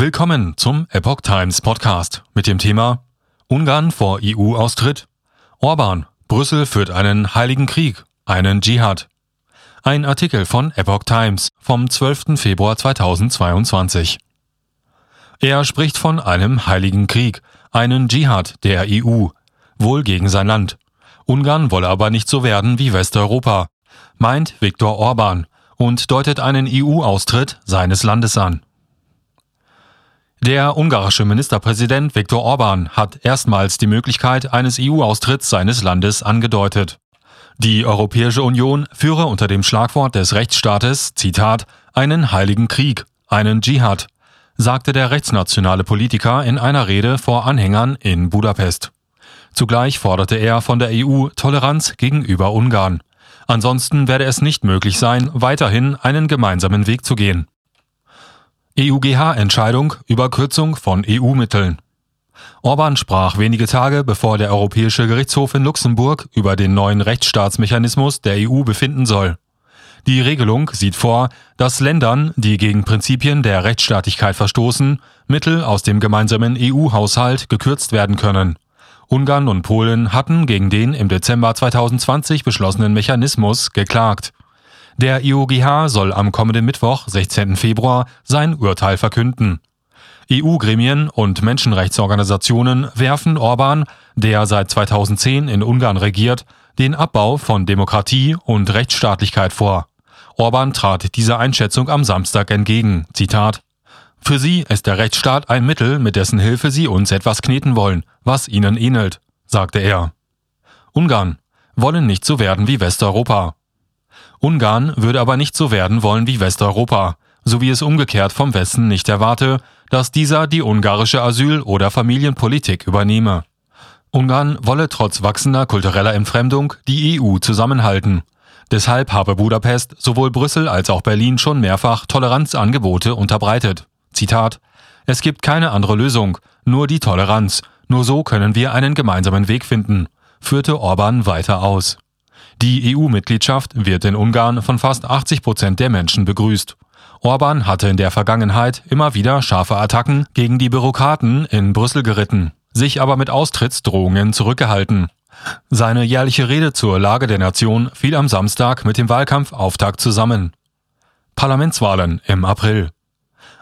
Willkommen zum Epoch Times Podcast mit dem Thema Ungarn vor EU-Austritt. Orban, Brüssel führt einen heiligen Krieg, einen Dschihad. Ein Artikel von Epoch Times vom 12. Februar 2022. Er spricht von einem heiligen Krieg, einen Dschihad der EU, wohl gegen sein Land. Ungarn wolle aber nicht so werden wie Westeuropa, meint Viktor Orban und deutet einen EU-Austritt seines Landes an. Der ungarische Ministerpräsident Viktor Orban hat erstmals die Möglichkeit eines EU-Austritts seines Landes angedeutet. Die Europäische Union führe unter dem Schlagwort des Rechtsstaates, Zitat, einen heiligen Krieg, einen Dschihad, sagte der rechtsnationale Politiker in einer Rede vor Anhängern in Budapest. Zugleich forderte er von der EU Toleranz gegenüber Ungarn. Ansonsten werde es nicht möglich sein, weiterhin einen gemeinsamen Weg zu gehen. EUGH-Entscheidung über Kürzung von EU-Mitteln. Orban sprach wenige Tage bevor der Europäische Gerichtshof in Luxemburg über den neuen Rechtsstaatsmechanismus der EU befinden soll. Die Regelung sieht vor, dass Ländern, die gegen Prinzipien der Rechtsstaatlichkeit verstoßen, Mittel aus dem gemeinsamen EU-Haushalt gekürzt werden können. Ungarn und Polen hatten gegen den im Dezember 2020 beschlossenen Mechanismus geklagt. Der IOGH soll am kommenden Mittwoch, 16. Februar, sein Urteil verkünden. EU-Gremien und Menschenrechtsorganisationen werfen Orban, der seit 2010 in Ungarn regiert, den Abbau von Demokratie und Rechtsstaatlichkeit vor. Orban trat dieser Einschätzung am Samstag entgegen. Zitat Für sie ist der Rechtsstaat ein Mittel, mit dessen Hilfe sie uns etwas kneten wollen, was ihnen ähnelt, sagte er. Ungarn wollen nicht so werden wie Westeuropa. Ungarn würde aber nicht so werden wollen wie Westeuropa, so wie es umgekehrt vom Westen nicht erwarte, dass dieser die ungarische Asyl- oder Familienpolitik übernehme. Ungarn wolle trotz wachsender kultureller Entfremdung die EU zusammenhalten. Deshalb habe Budapest sowohl Brüssel als auch Berlin schon mehrfach Toleranzangebote unterbreitet. Zitat Es gibt keine andere Lösung, nur die Toleranz. Nur so können wir einen gemeinsamen Weg finden, führte Orban weiter aus. Die EU-Mitgliedschaft wird in Ungarn von fast 80 Prozent der Menschen begrüßt. Orban hatte in der Vergangenheit immer wieder scharfe Attacken gegen die Bürokraten in Brüssel geritten, sich aber mit Austrittsdrohungen zurückgehalten. Seine jährliche Rede zur Lage der Nation fiel am Samstag mit dem Wahlkampfauftakt zusammen. Parlamentswahlen im April.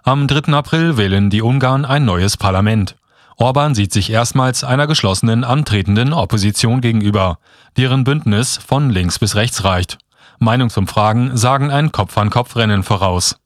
Am 3. April wählen die Ungarn ein neues Parlament. Orban sieht sich erstmals einer geschlossenen antretenden Opposition gegenüber, deren Bündnis von links bis rechts reicht. Meinungsumfragen sagen ein Kopf-an-Kopf-Rennen voraus.